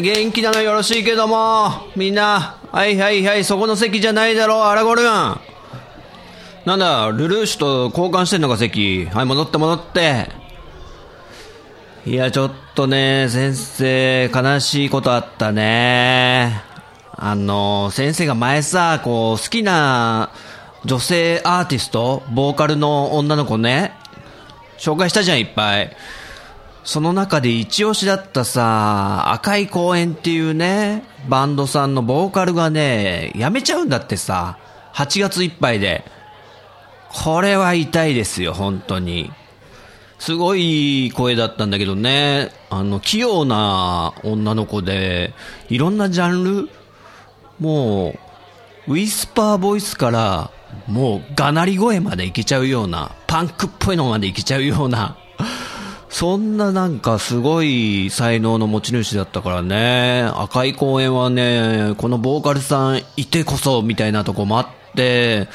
元気なのよろしいけども、みんな、はいはいはい、そこの席じゃないだろう、アラゴルン。なんだ、ルルーシュと交換してんのか、席。はい、戻って戻って。いや、ちょっとね、先生、悲しいことあったね。あの、先生が前さ、こう、好きな女性アーティスト、ボーカルの女の子ね、紹介したじゃん、いっぱい。その中で一押しだったさ、赤い公園っていうね、バンドさんのボーカルがね、辞めちゃうんだってさ、8月いっぱいで。これは痛いですよ、本当に。すごいいい声だったんだけどね、あの、器用な女の子で、いろんなジャンル、もう、ウィスパーボイスから、もう、がなり声までいけちゃうような、パンクっぽいのまでいけちゃうような、そんななんかすごい才能の持ち主だったからね、赤い公園はね、このボーカルさんいてこそみたいなとこもあって、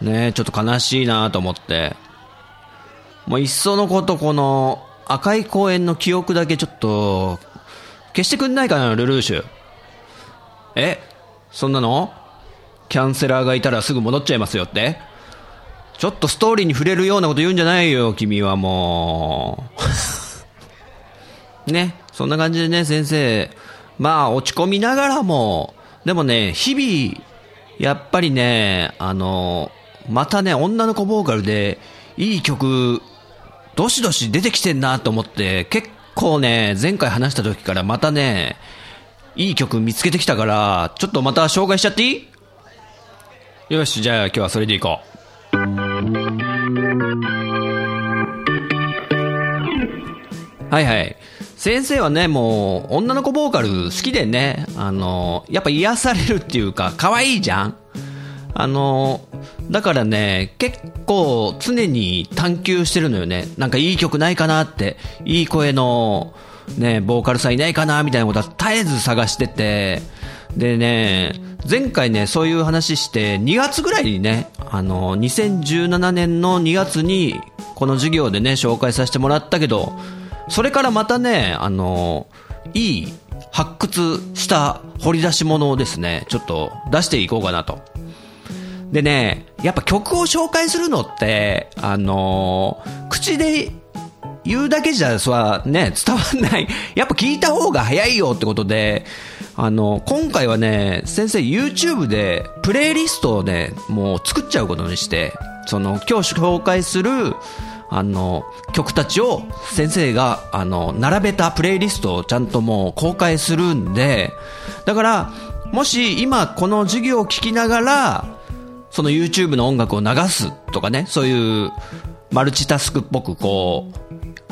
ね、ちょっと悲しいなと思って。もういっそのことこの赤い公園の記憶だけちょっと消してくんないかな、ルルーシュ。えそんなの？キャンセラーがいたらすぐ戻っちゃいますよってちょっとストーリーに触れるようなこと言うんじゃないよ、君はもう。ね、そんな感じでね、先生。まあ、落ち込みながらも、でもね、日々、やっぱりね、あの、またね、女の子ボーカルで、いい曲、どしどし出てきてんなと思って、結構ね、前回話した時からまたね、いい曲見つけてきたから、ちょっとまた紹介しちゃっていい？よし、じゃあ今日はそれでいこう。はいはい。先生はね、もう、女の子ボーカル好きでね、あの、やっぱ癒されるっていうか、可愛いじゃんあの、だからね、結構常に探求してるのよね。なんかいい曲ないかなって、いい声の、ね、ボーカルさんいないかなみたいなことは絶えず探してて、でね、前回ね、そういう話して、2月ぐらいにね、あの、2017年の2月に、この授業でね、紹介させてもらったけど、それからまたね、あの、いい発掘した掘り出し物をですね、ちょっと出していこうかなと。でね、やっぱ曲を紹介するのって、あの口で言うだけじゃ、そはね、伝わんない。やっぱ聞いた方が早いよってことで、あの、今回はね、先生 YouTube でプレイリストをね、もう作っちゃうことにして、その、今日紹介する、あの、曲たちを先生が、あの、並べたプレイリストをちゃんともう公開するんで、だから、もし今この授業を聞きながら、その YouTube の音楽を流すとかね、そういうマルチタスクっぽくこう、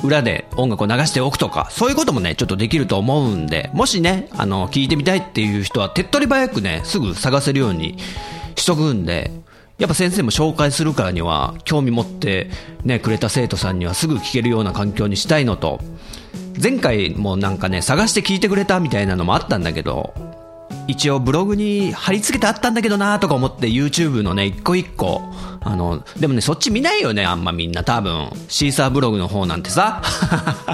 裏で音楽を流しておくとか、そういうこともね、ちょっとできると思うんで、もしね、あの、聞いてみたいっていう人は手っ取り早くね、すぐ探せるようにしとくんで、やっぱ先生も紹介するからには、興味持ってね、くれた生徒さんにはすぐ聞けるような環境にしたいのと、前回もなんかね、探して聞いてくれたみたいなのもあったんだけど、一応ブログに貼り付けてあったんだけどなとか思って YouTube のね、一個一個。あの、でもね、そっち見ないよね、あんまみんな多分。シーサーブログの方なんてさ。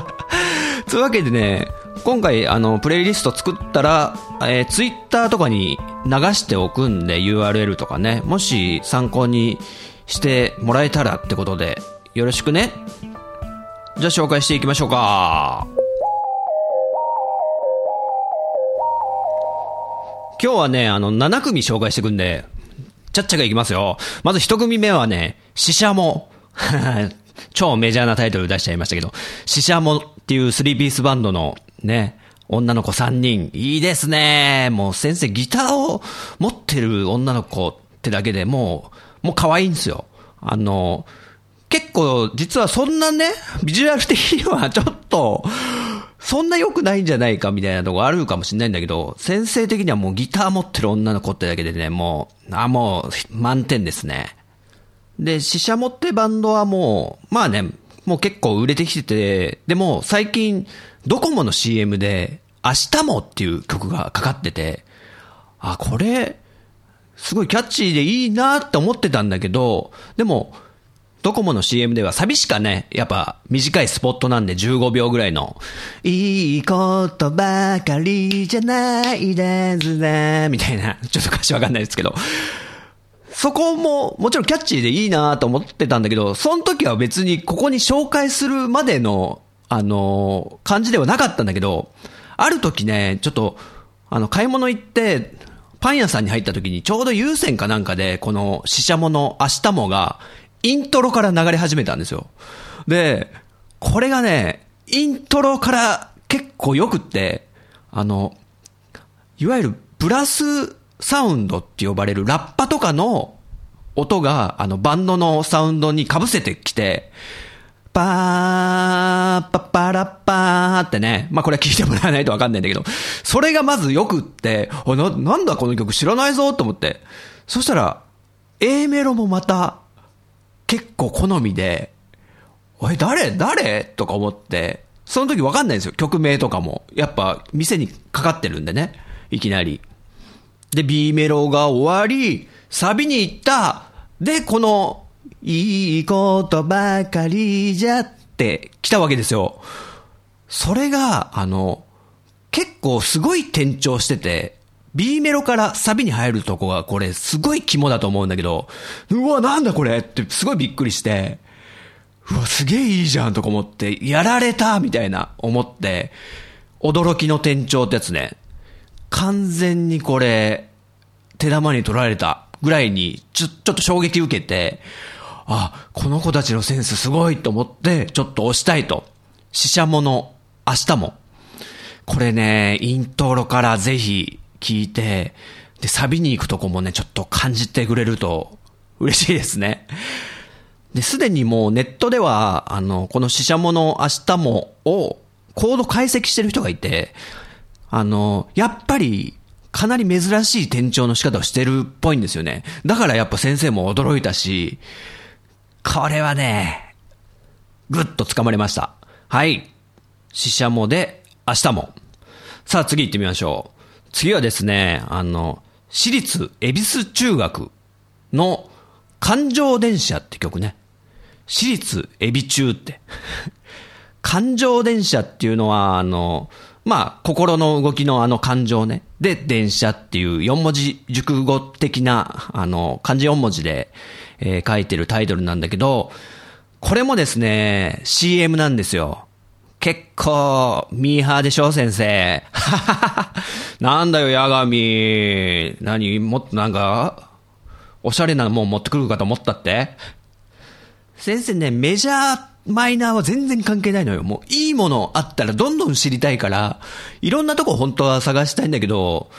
というわけでね、今回あの、プレイリスト作ったら、えー、Twitter とかに流しておくんで URL とかね、もし参考にしてもらえたらってことで、よろしくね。じゃあ紹介していきましょうか。今日はね、あの、7組紹介していくんで、ちゃっちゃがいきますよ。まず1組目はね、シシャモ。超メジャーなタイトル出しちゃいましたけど、シシャモっていうスリーピースバンドのね、女の子3人、いいですね。もう先生ギターを持ってる女の子ってだけでもう、もう可愛いんですよ。あの、結構実はそんなね、ビジュアル的にはちょっと、そんな良くないんじゃないかみたいなとこあるかもしれないんだけど、先生的にはもうギター持ってる女の子ってだけでね、もう、あ、もう満点ですね。で、死者持ってバンドはもう、まあね、もう結構売れてきてて、でも最近、ドコモの CM で、明日もっていう曲がかかってて、あ、これ、すごいキャッチーでいいなって思ってたんだけど、でも、ドコモの CM ではサビしかね、やっぱ短いスポットなんで15秒ぐらいの、いいことばかりじゃないですね、みたいな、ちょっと歌詞わかんないですけど、そこももちろんキャッチーでいいなと思ってたんだけど、その時は別にここに紹介するまでの、あの、感じではなかったんだけど、ある時ね、ちょっと、あの、買い物行って、パン屋さんに入った時にちょうど優先かなんかで、この、死者もの明日もが、イントロから流れ始めたんですよ。で、これがね、イントロから結構良くって、あの、いわゆるブラスサウンドって呼ばれるラッパとかの音が、あの、バンドのサウンドに被せてきて、パー、パッパラッパーってね。まあ、これは聞いてもらわないとわかんないんだけど、それがまず良くって、な、なんだこの曲知らないぞと思って。そしたら、A メロもまた、結構好みで、おい、誰誰？とか思って、その時わかんないんですよ。曲名とかも。やっぱ、店にかかってるんでね。いきなり。で、B メロが終わり、サビに行った。で、この、いいことばかりじゃって来たわけですよ。それが、あの、結構すごい転調してて、B メロからサビに入るとこがこれすごい肝だと思うんだけど、うわ、なんだこれってすごいびっくりして、うわ、すげえいいじゃんとか思って、やられたみたいな思って、驚きの転調ってやつね。完全にこれ、手玉に取られたぐらいに、ちょ、ちょっと衝撃受けて、あ、この子たちのセンスすごいと思って、ちょっと押したいと。死者もの、明日も。これね、イントロからぜひ聞いて、で、サビに行くとこもね、ちょっと感じてくれると嬉しいですね。で、すでにもうネットでは、あの、この死者もの明日もをコード解析してる人がいて、あの、やっぱり、かなり珍しい転調の仕方をしてるっぽいんですよね。だからやっぱ先生も驚いたし、これはね、ぐっと掴まれました。はい。死者もで、明日も。さあ次行ってみましょう。次はですね、あの、私立恵比寿中学の環状電車って曲ね。私立恵比中って。環状電車っていうのは、あの、まあ、心の動きのあの感情ね。で、電車っていう4文字熟語的な、あの、漢字4文字で、えー、書いてるタイトルなんだけど、これもですね、CM なんですよ。結構、ミーハーでしょ、先生。なんだよ、ヤガミ。何もっとなんか、おしゃれなもん持ってくるかと思ったって先生ね、メジャー、マイナーは全然関係ないのよ。もういいものあったらどんどん知りたいから、いろんなとこ本当は探したいんだけど、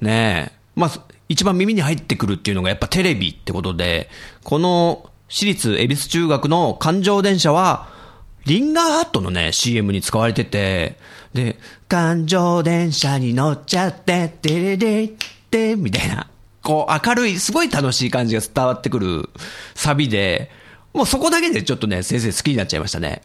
ねえ、まあ、一番耳に入ってくるっていうのがやっぱテレビってことで、この私立恵比寿中学の環状電車は、リンガーハットのね、CM に使われてて、で、環状電車に乗っちゃって、てれれって、みたいな、こう明るい、すごい楽しい感じが伝わってくるサビで、もうそこだけでちょっとね、先生好きになっちゃいましたね。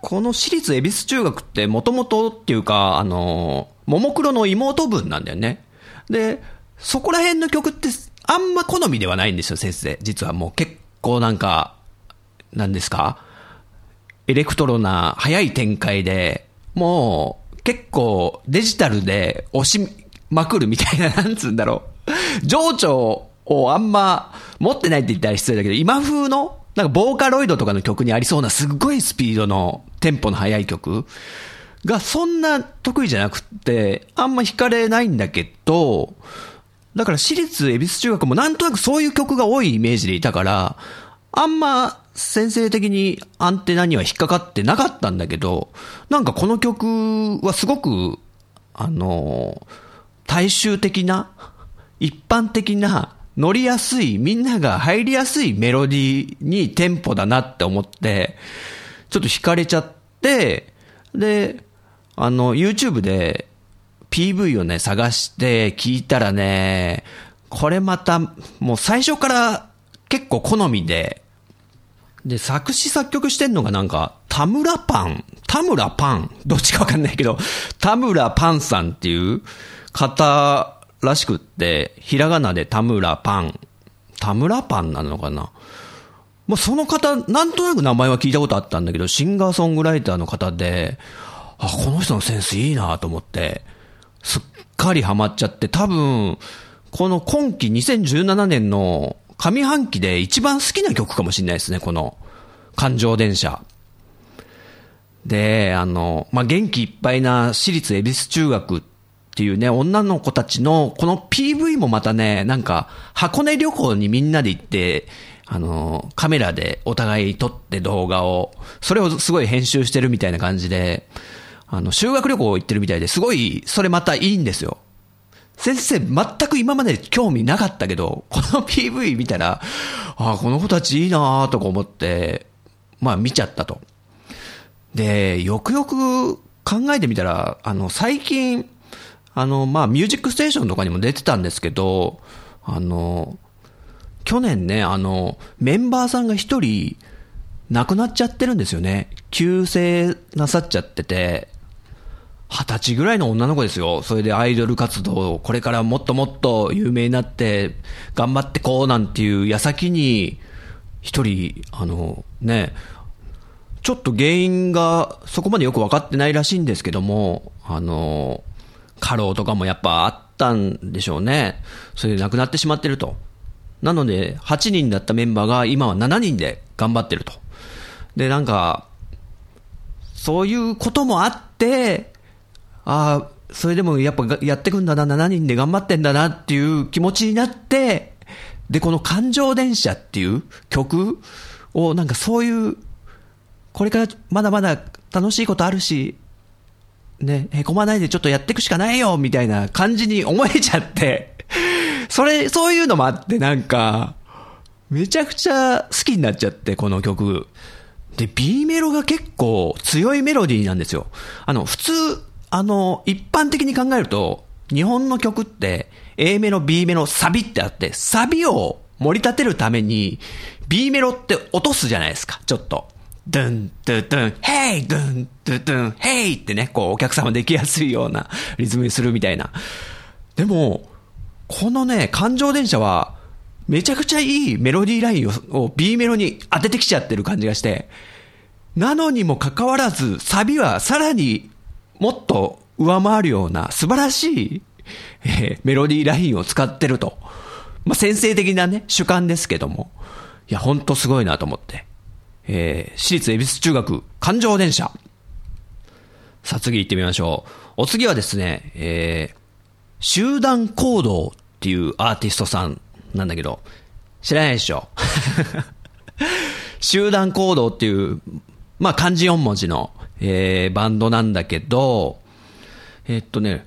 この私立恵比寿中学ってもともとっていうか、あの、ももクロの妹分なんだよね。で、そこら辺の曲ってあんま好みではないんですよ、先生。実はもう結構なんか、なんですかエレクトロな早い展開で、もう結構デジタルで押しまくるみたいな、なんつうんだろう。情緒をあんま持ってないって言ったら失礼だけど、今風の、なんかボーカロイドとかの曲にありそうなすっごいスピードのテンポの速い曲がそんな得意じゃなくって、あんま弾かれないんだけど、だから私立恵比寿中学もなんとなくそういう曲が多いイメージでいたから、あんま先生的にアンテナには引っかかってなかったんだけど、なんかこの曲はすごく、あの、大衆的な、一般的な、乗りやすい、みんなが入りやすいメロディーにテンポだなって思って、ちょっと惹かれちゃって、で、あの、YouTube で PV をね、探して聞いたらね、これまた、もう最初から結構好みで、で、作詞作曲してんのがなんか、田村パン、田村パン、どっちかわかんないけど、田村パンさんっていう方らしくって、ひらがなで田村パン、田村パンなのかな？まあ、その方、なんとなく名前は聞いたことあったんだけど、シンガーソングライターの方で、あ、この人のセンスいいなと思って、すっかりハマっちゃって、多分、この今季2017年の上半期で一番好きな曲かもしれないですね、この、環状電車。で、あの、まあ、元気いっぱいな私立恵比寿中学っていうね、女の子たちの、この PV もまたね、なんか、箱根旅行にみんなで行って、あの、カメラでお互い撮って動画を、それをすごい編集してるみたいな感じで、あの、修学旅行行ってるみたいですごい、それまたいいんですよ。先生、全く今まで興味なかったけど、この PV 見たら、ああ、この子たちいいなとか思って、まあ見ちゃったと。で、よくよく考えてみたら、あの、最近、あの、まあ、ミュージックステーションとかにも出てたんですけど、あの、去年ね、あの、メンバーさんが一人、亡くなっちゃってるんですよね。急性なさっちゃってて、二十歳ぐらいの女の子ですよ。それでアイドル活動をこれからもっともっと有名になって頑張ってこうなんていう矢先に一人、あのね、ちょっと原因がそこまでよく分かってないらしいんですけども、あの、過労とかもやっぱあったんでしょうね。それで亡くなってしまってると。なので、8人だったメンバーが今は7人で頑張ってると。で、なんか、そういうこともあって、ああ、それでもやっぱやってくんだな、7人で頑張ってんだなっていう気持ちになって、で、この感情電車っていう曲をなんかそういう、これからまだまだ楽しいことあるし、ね、へこまないでちょっとやっていくしかないよみたいな感じに思えちゃって、それ、そういうのもあってなんか、めちゃくちゃ好きになっちゃって、この曲。で、B メロが結構強いメロディーなんですよ。あの、普通、あの、一般的に考えると、日本の曲って、A メロ、B メロ、サビってあって、サビを盛り立てるために、B メロって落とすじゃないですか、ちょっと。ドゥン、ドゥドゥン、ヘイ、ドゥン、ドゥドゥン、ヘイってね、こう、お客様できやすいようなリズムにするみたいな。でも、このね、感情電車は、めちゃくちゃいいメロディーラインをを B メロに当ててきちゃってる感じがして、なのにもかかわらず、サビはさらにもっと上回るような素晴らしい、えー、メロディーラインを使ってると。まあ、先生的なね、主観ですけども。いや、ほんとすごいなと思って。えー、私立恵比寿中学、環状電車。さあ、次行ってみましょう。お次はですね、えー、集団行動っていうアーティストさんなんだけど、知らないでしょ？集団行動っていう、まあ漢字4文字のえー、バンドなんだけど、えー、っとね、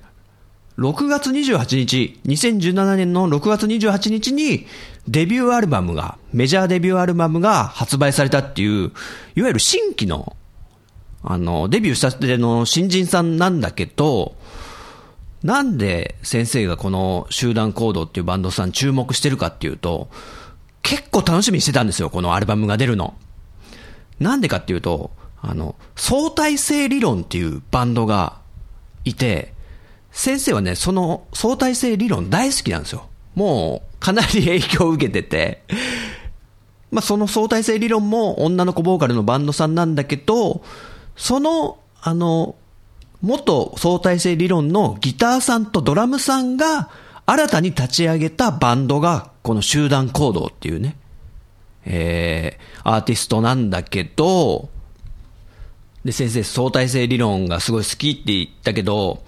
6月28日、2017年の6月28日にデビューアルバムが、メジャーデビューアルバムが発売されたっていう、いわゆる新規の、あの、デビューしたての新人さんなんだけど、なんで先生がこの集団行動っていうバンドさん注目してるかっていうと、結構楽しみにしてたんですよ、このアルバムが出るの。なんでかっていうと、あの、相対性理論っていうバンドがいて、先生はね、その相対性理論大好きなんですよ。もう、かなり影響を受けてて、まあ、その相対性理論も女の子ボーカルのバンドさんなんだけど、その、あの、元相対性理論のギターさんとドラムさんが新たに立ち上げたバンドが、この集団行動っていうね、えー、アーティストなんだけど、で、先生、相対性理論がすごい好きって言ったけど、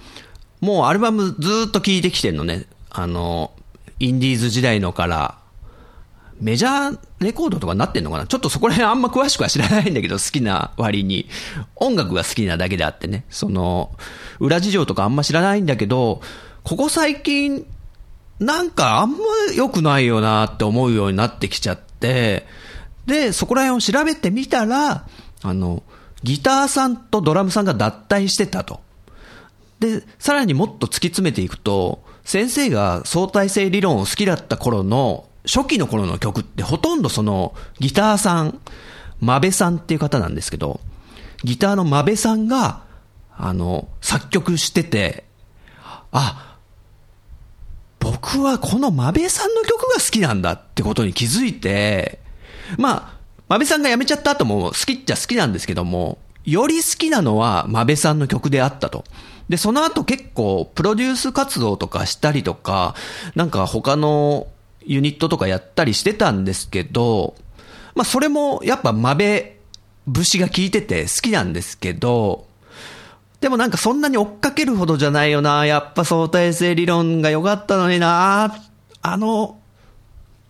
もうアルバムずっと聴いてきてんのね。あの、インディーズ時代のから、メジャーレコードとかなってんのかなちょっとそこら辺あんま詳しくは知らないんだけど、好きな割に。音楽が好きなだけであってね。その、裏事情とかあんま知らないんだけど、ここ最近、なんかあんま良くないよなって思うようになってきちゃって、で、そこら辺を調べてみたら、あの、ギターさんとドラムさんが脱退してたと。で、さらにもっと突き詰めていくと、先生が相対性理論を好きだった頃の、初期の頃の曲ってほとんどその、ギターさん、マベさんっていう方なんですけど、ギターのマベさんが、あの、作曲してて、あ、僕はこのマベさんの曲が好きなんだってことに気づいて、まあ、マベさんが辞めちゃった後も好きっちゃ好きなんですけども、より好きなのはマベさんの曲であったと。で、その後結構プロデュース活動とかしたりとか、なんか他のユニットとかやったりしてたんですけど、まあそれもやっぱマベ節が効いてて好きなんですけど、でもなんかそんなに追っかけるほどじゃないよな。やっぱ相対性理論が良かったのにな。あの、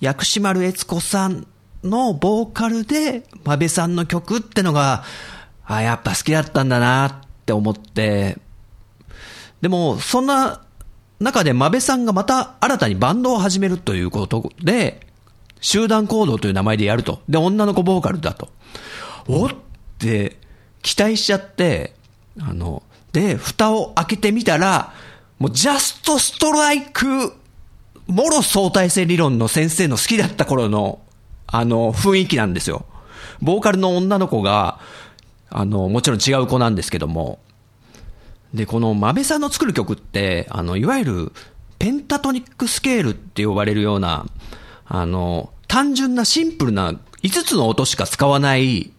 薬師丸悦子さんのボーカルで、まべさんの曲ってのが、あ、やっぱ好きだったんだなって思って、でも、そんな中でまべさんがまた新たにバンドを始めるということで、集団行動という名前でやると。で、女の子ボーカルだと。おって期待しちゃって、あの、で、蓋を開けてみたら、もうジャストストライク、もろ相対性理論の先生の好きだった頃のあの、雰囲気なんですよ。ボーカルの女の子が、あの、もちろん違う子なんですけども、で、このマベさんの作る曲って、あの、いわゆる、ペンタトニックスケールって呼ばれるような、あの、単純なシンプルな5つの音しか使わない、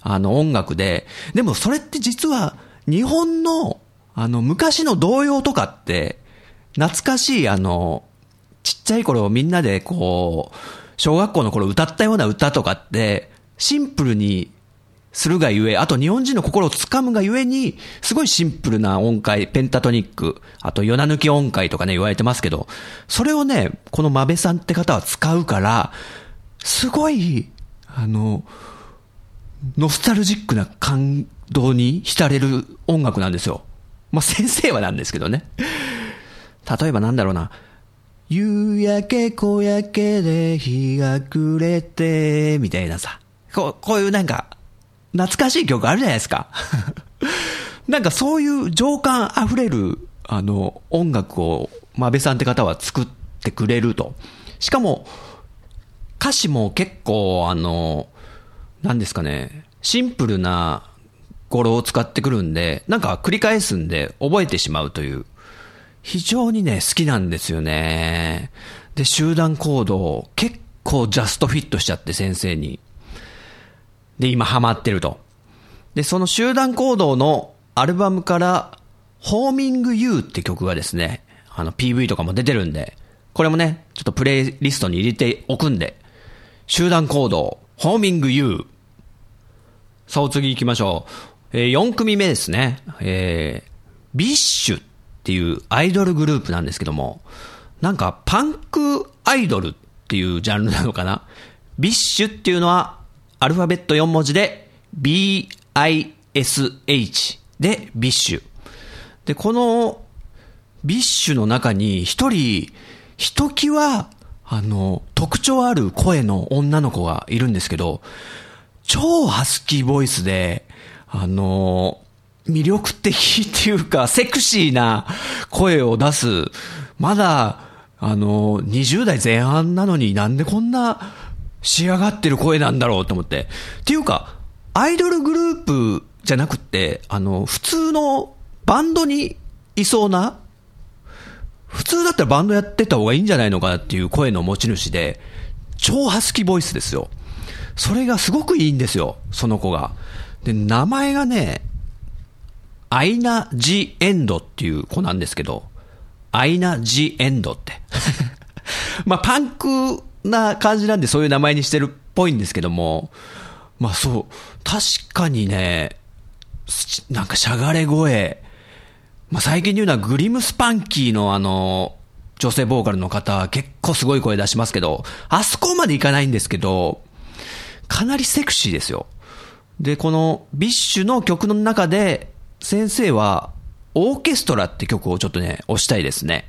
あの、音楽で、でもそれって実は、日本の、あの、昔の童謡とかって、懐かしい、あの、ちっちゃい頃みんなでこう、小学校の頃歌ったような歌とかって、シンプルにするがゆえ、あと日本人の心をつかむがゆえに、すごいシンプルな音階、ペンタトニック、あと夜な抜き音階とかね言われてますけど、それをね、このマベさんって方は使うから、すごい、あの、ノスタルジックな感動に浸れる音楽なんですよ。まあ、先生はなんですけどね。例えばなんだろうな。夕焼け小焼けで日が暮れて、みたいなさ。こう、こういうなんか、懐かしい曲あるじゃないですか。なんかそういう情感溢れる、あの、音楽を、まべさんって方は作ってくれると。しかも、歌詞も結構、あの、なんですかね、シンプルな語呂を使ってくるんで、なんか繰り返すんで覚えてしまうという。非常にね、好きなんですよね。で、集団行動、結構ジャストフィットしちゃって、先生に。で、今ハマってると。で、その集団行動のアルバムから、ホーミング You って曲がですね、あの PV とかも出てるんで、これもね、ちょっとプレイリストに入れておくんで、集団行動、ホーミング You。さあ、お次行きましょう。えー、4組目ですね。えー、 BiSHっていうアイドルグループなんですけども、なんかパンクアイドルっていうジャンルなのかな？ BiSHっていうのはアルファベット4文字で BISH で BiSH。で、この BiSH の中に一人、ひときわ、あの、特徴ある声の女の子がいるんですけど、超ハスキーボイスで、あの、魅力的っていうか、セクシーな声を出す、まだ、あの、20代前半なのになんでこんな仕上がってる声なんだろうと思って。っていうか、アイドルグループじゃなくって、あの、普通のバンドにいそうな、普通だったらバンドやってた方がいいんじゃないのかなっていう声の持ち主で、超ハスキーボイスですよ。それがすごくいいんですよ、その子が。で、名前がね、アイナ・ジ・エンドっていう子なんですけど、アイナ・ジ・エンドって。まあ、パンクな感じなんでそういう名前にしてるっぽいんですけども、まあそう、確かにね、なんかしゃがれ声、まあ最近言うのは GLIM SPANKY のあの、女性ボーカルの方結構すごい声出しますけど、あそこまでいかないんですけど、かなりセクシーですよ。で、この BiSH の曲の中で、先生は、オーケストラって曲をちょっとね、押したいですね。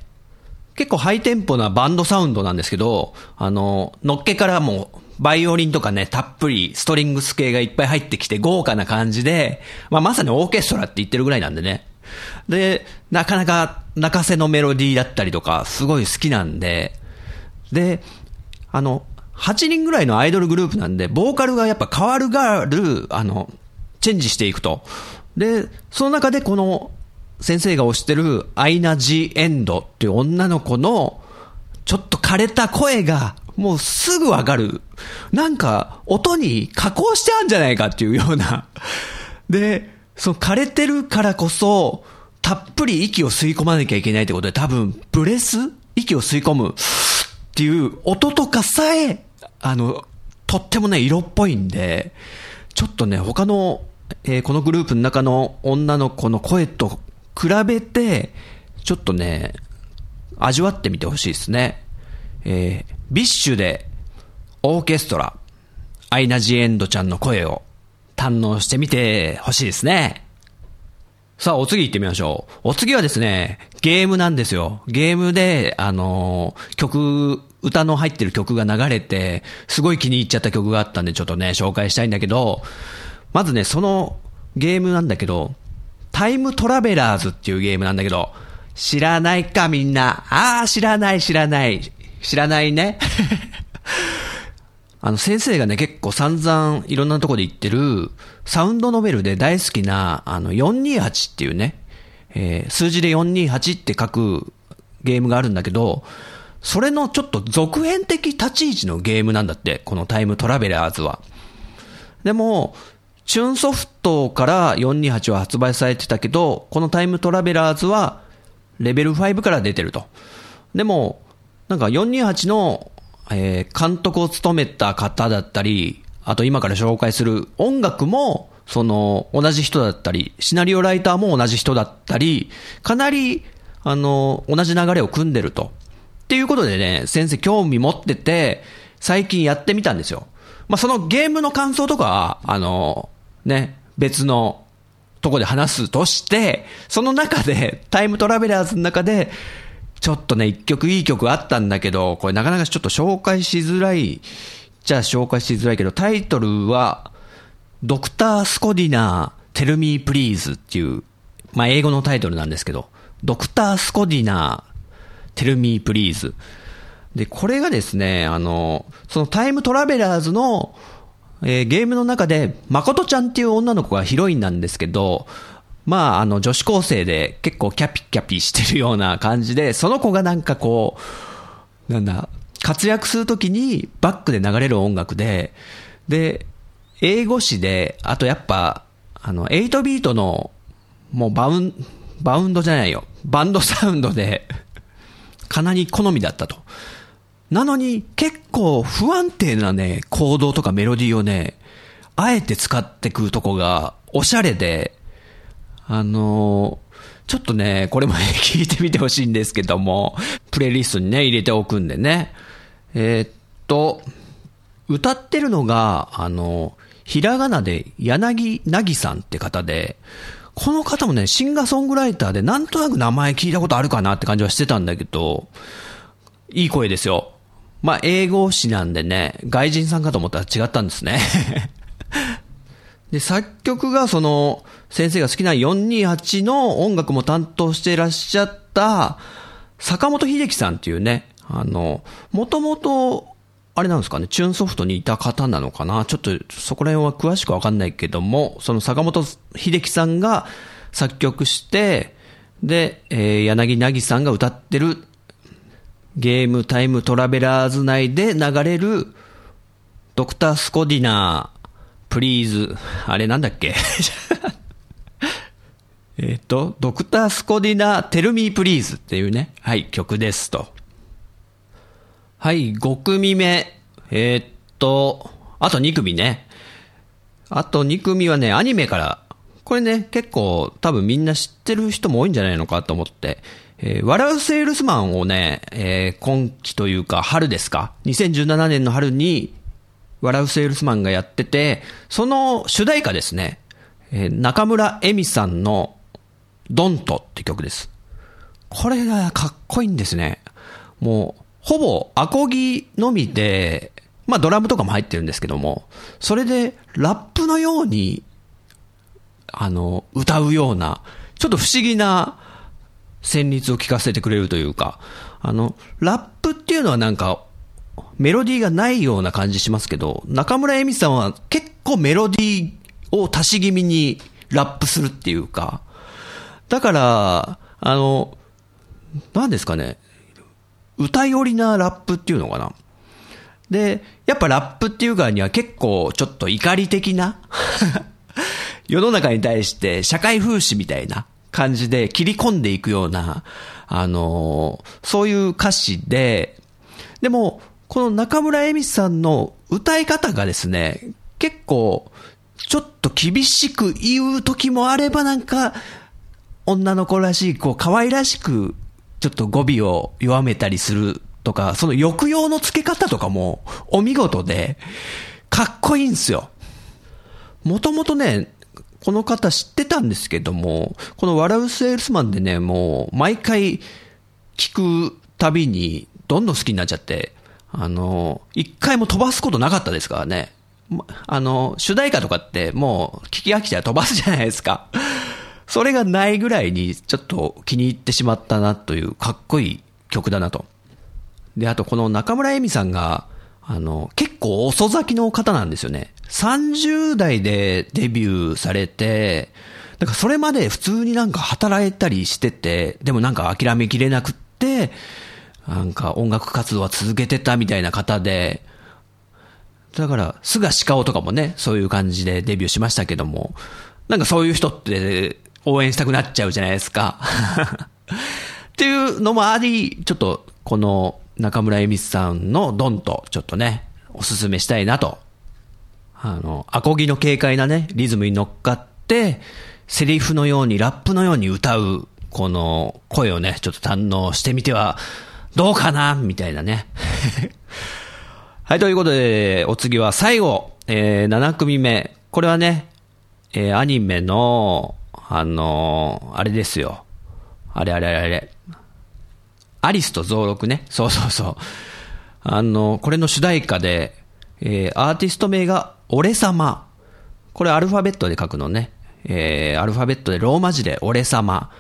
結構ハイテンポなバンドサウンドなんですけど、あの、のっけからもう、バイオリンとかね、たっぷりストリングス系がいっぱい入ってきて豪華な感じで、まあまさにオーケストラって言ってるぐらいなんでね。で、なかなか泣かせのメロディーだったりとか、すごい好きなんで、で、あの、8人ぐらいのアイドルグループなんで、ボーカルがやっぱ変わるがる、あの、チェンジしていくと。で、その中でこの先生が推してるアイナ・ジ・エンドっていう女の子のちょっと枯れた声がもうすぐわかる。なんか音に加工してあるんじゃないかっていうような。で、その枯れてるからこそ、たっぷり息を吸い込まなきゃいけないってことで多分、ブレス息を吸い込むっていう音とかさえ、あの、とってもね、色っぽいんで、ちょっとね、他の、えー、このグループの中の女の子の声と比べて、ちょっとね、味わってみてほしいですね。えー、 BiSH で、オーケストラ、アイナ・ジ・エンドちゃんの声を堪能してみてほしいですね。さあ、お次行ってみましょう。お次はですね、ゲームなんですよ。ゲームで、あのー、曲、歌の入ってる曲が流れて、すごい気に入っちゃった曲があったんで、ちょっとね、紹介したいんだけど、まずね、そのゲームなんだけど、タイムトラベラーズっていうゲームなんだけど、知らないかみんな。ああ、知らない知らない。知らないね。あの、先生がね、結構散々いろんなとこで言ってる、サウンドノベルで大好きな、あの、428っていうね、えー、数字で428って書くゲームがあるんだけど、それのちょっと続編的立ち位置のゲームなんだって、このタイムトラベラーズは。でも、チューンソフトから428は発売されてたけど、このタイムトラベラーズはレベル5から出てると。でも、なんか428のえー、監督を務めた方だったり、あと今から紹介する音楽も、その、同じ人だったり、シナリオライターも同じ人だったり、かなり、あの、同じ流れを組んでると。っていうことでね、先生興味持ってて、最近やってみたんですよ。まあ、そのゲームの感想とか、あの、ね、別のとこで話すとして、その中で、タイムトラベラーズの中で、ちょっとね、一曲いい曲あったんだけど、これなかなかちょっと紹介しづらい、じゃあ紹介しづらいけど、タイトルは、ドクター・スコディナー、テルミー・プリーズっていう、まあ、英語のタイトルなんですけど、ドクター・スコディナー、テルミー・プリーズ。で、これがですね、あの、そのタイムトラベラーズの、えー、ゲームの中で、誠ちゃんっていう女の子がヒロインなんですけど、まあ、あの、女子高生で結構キャピキャピしてるような感じで、その子がなんかこう、なんだ、活躍するときにバックで流れる音楽で、で、英語詞で、あとやっぱ、あの、8ビートの、もうバウン、バウンドじゃないよ。バンドサウンドで、かなり好みだったと。なのに、結構不安定なね、コードとかメロディーをね、あえて使ってくるとこが、おしゃれで、あのちょっとね、これもね 聞いてみてほしいんですけども、プレイリストにね、入れておくんでね。えー、っと、歌ってるのが、あの、ひらがなで柳なぎさんって方で、この方もね、シンガーソングライターでなんとなく名前聞いたことあるかなって感じはしてたんだけど、いい声ですよ。まあ、英語詞なんでね、外人さんかと思ったら違ったんですね。で、作曲がその、先生が好きな428の音楽も担当していらっしゃった、坂本秀樹さんっていうね、あの、もともと、あれなんですかね、チューンソフトにいた方なのかなちょっとそこら辺は詳しくわかんないけども、その坂本秀樹さんが作曲して、で、えー、柳凪さんが歌ってるゲームタイムトラベラーズ内で流れるドクタースコディナー、プリーズ、あれなんだっけ？えっと、ドクタースコディナーテルミープリーズっていうね、はい、曲ですと。はい、5組目。えー、っと、あと2組ね。あと2組はね、アニメから、これね、結構多分みんな知ってる人も多いんじゃないのかと思って、えー、笑うセールスマンをね、えー、今期というか春ですか ?2017 年の春に、笑うセールスマンがやってて、その主題歌ですね。えー、中村恵美さんのドントって曲です。これがかっこいいんですね。もう、ほぼアコギのみで、まあドラムとかも入ってるんですけども、それでラップのように、あの、歌うような、ちょっと不思議な旋律を聞かせてくれるというか、あの、ラップっていうのはなんか、メロディーがないような感じしますけど、中村恵美さんは結構メロディーを足し気味にラップするっていうか、だから、あの、何ですかね、歌寄りなラップっていうのかな。で、やっぱラップっていうからには結構ちょっと怒り的な 世の中に対して社会風刺みたいな感じで切り込んでいくような、あのそういう歌詞で、でも、この中村恵美さんの歌い方がですね、結構、ちょっと厳しく言う時もあればなんか、女の子らしい、こう、可愛らしくちょっと語尾を弱めたりするとか、その抑揚の付け方とかもお見事で、かっこいいんですよ。もともとね、この方知ってたんですけども、この笑うセールスマンでね、もう毎回聞くたびにどんどん好きになっちゃって、あの、一回も飛ばすことなかったですからね。あの、主題歌とかってもう聞き飽きたら飛ばすじゃないですか。それがないぐらいにちょっと気に入ってしまったなというかっこいい曲だなと。で、あとこの中村恵美さんが、あの、結構遅咲きの方なんですよね。30代でデビューされて、だからそれまで普通になんか働いたりしてて、でもなんか諦めきれなくって、なんか音楽活動は続けてたみたいな方で、だから、菅鹿尾とかもね、そういう感じでデビューしましたけども、なんかそういう人って応援したくなっちゃうじゃないですか。っていうのもあり、ちょっとこの中村恵美さんのドンとちょっとね、おすすめしたいなと。あの、アコギの軽快なね、リズムに乗っかって、セリフのように、ラップのように歌う、この声をね、ちょっと堪能してみてはどうかなみたいなね。はい、ということで、お次は最後、えー、7組目。これはね、えー、アニメの、あのー、あれですよ。あれあれあれあれ。アリスと増録ね。そうそうそう。あの、これの主題歌で、えー、アーティスト名が、俺様。これアルファベットで書くのね。えー、アルファベットでローマ字で俺様。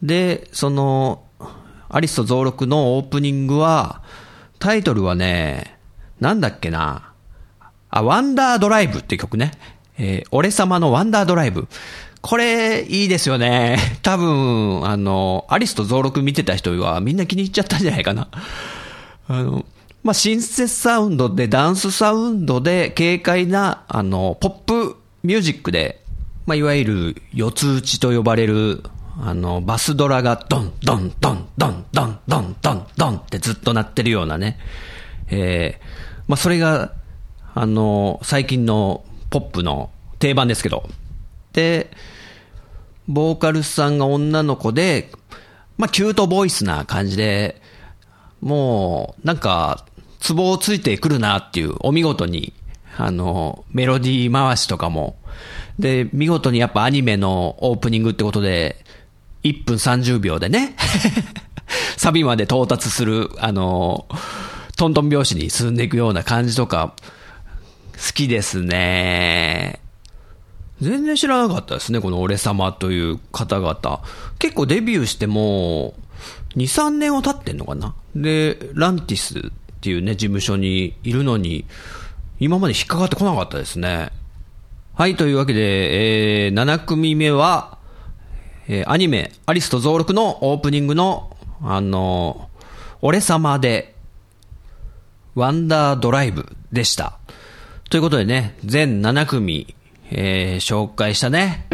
で、その、アリスと増録のオープニングは、タイトルはね、なんだっけな。あ、ワンダードライブって曲ね。えー、俺様のワンダードライブ。これ、いいですよね。多分、あの、アリスと増録見てた人はみんな気に入っちゃったんじゃないかな。あの、まあ、シンセサウンドで、ダンスサウンドで、軽快な、あの、ポップミュージックで、まあ、いわゆる、四つ打ちと呼ばれる、あの、バスドラがドン、ドン、ドン、ドン、ドン、ドン、ドン、ドンってずっと鳴ってるようなね。えー、まあ、それが、あの、最近のポップの定番ですけど、ボーカルさんが女の子で、まあ、キュートボイスな感じで、もう、なんか、ツボをついてくるなっていう、お見事に、あの、メロディー回しとかも。で、見事にやっぱアニメのオープニングってことで、1分30秒でね、サビまで到達する、あの、トントン拍子に進んでいくような感じとか、好きですね。全然知らなかったですね、この俺様という方々。結構デビューしても、2、3年は経ってんのかなで、ランティスっていうね、事務所にいるのに、今まで引っかかってこなかったですね。はい、というわけで、えー、7組目は、えー、アニメ、アリスと増録のオープニングの、あのー、俺様で、ワンダードライブでした。ということでね、全7組、えー、紹介したね。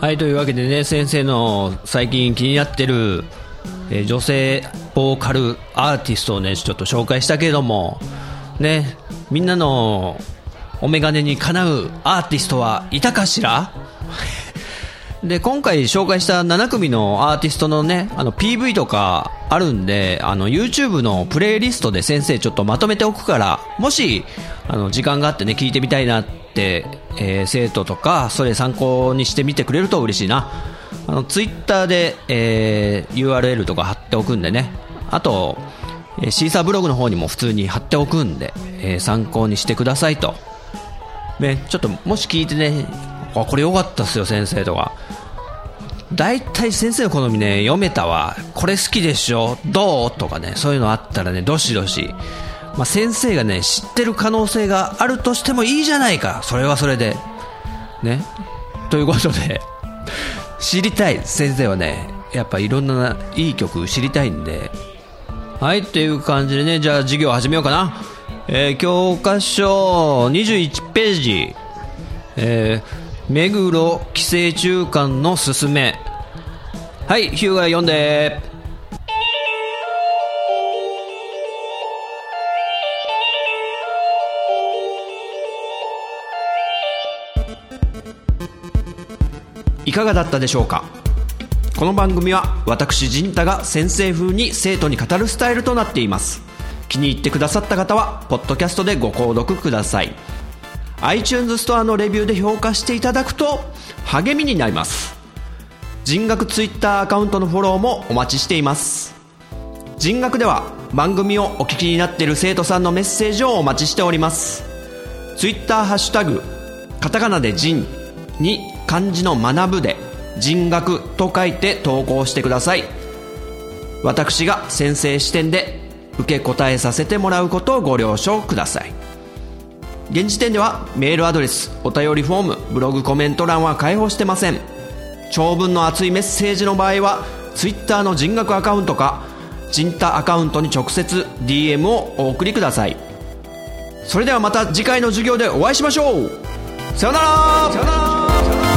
はい、というわけでね、先生の最近気になってる、えー、女性ボーカルアーティストをね、ちょっと紹介したけれども、ね、みんなのお眼鏡にかなうアーティストはいたかしら？で、今回紹介した7組のアーティストのね、あの PV とかあるんで、あの YouTube のプレイリストで先生ちょっとまとめておくから、もし、あの時間があってね、聞いてみたいなって、えー、生徒とか、それ参考にしてみてくれると嬉しいな。あの Twitter で、えー、URL とか貼っておくんでね。あと、えー、シーサーブログの方にも普通に貼っておくんで、えー、参考にしてくださいと。ね、ちょっともし聞いてね、あ、これ良かったっすよ、先生とか。大体先生の好みね、読めたわ。これ好きでしょどう？とかね、そういうのあったらね、どしどし。まあ、先生がね、知ってる可能性があるとしてもいいじゃないか。それはそれで。ね。ということで、知りたい先生はね、やっぱいろんないい曲知りたいんで。はい、っていう感じでね、じゃあ授業始めようかな。えー、教科書21ページ。えー目黒寄生虫館のすすめ。はいヒューガ読んで。いかがだったでしょうか？この番組は私陣太が先生風に生徒に語るスタイルとなっています。気に入ってくださった方はポッドキャストでご購読ください。iTunes ストアのレビューで評価していただくと励みになります。人学 Twitter アカウントのフォローもお待ちしています。人学では番組をお聞きになっている生徒さんのメッセージをお待ちしております。Twitter ハッシュタグカタカナで人に漢字の学ぶで人学と書いて投稿してください。私が先生視点で受け答えさせてもらうことをご了承ください。現時点ではメールアドレスお便りフォームブログコメント欄は開放してません。長文の熱いメッセージの場合は Twitter の人格アカウントか人タアカウントに直接 DM をお送りください。それではまた次回の授業でお会いしましょう。さよなら。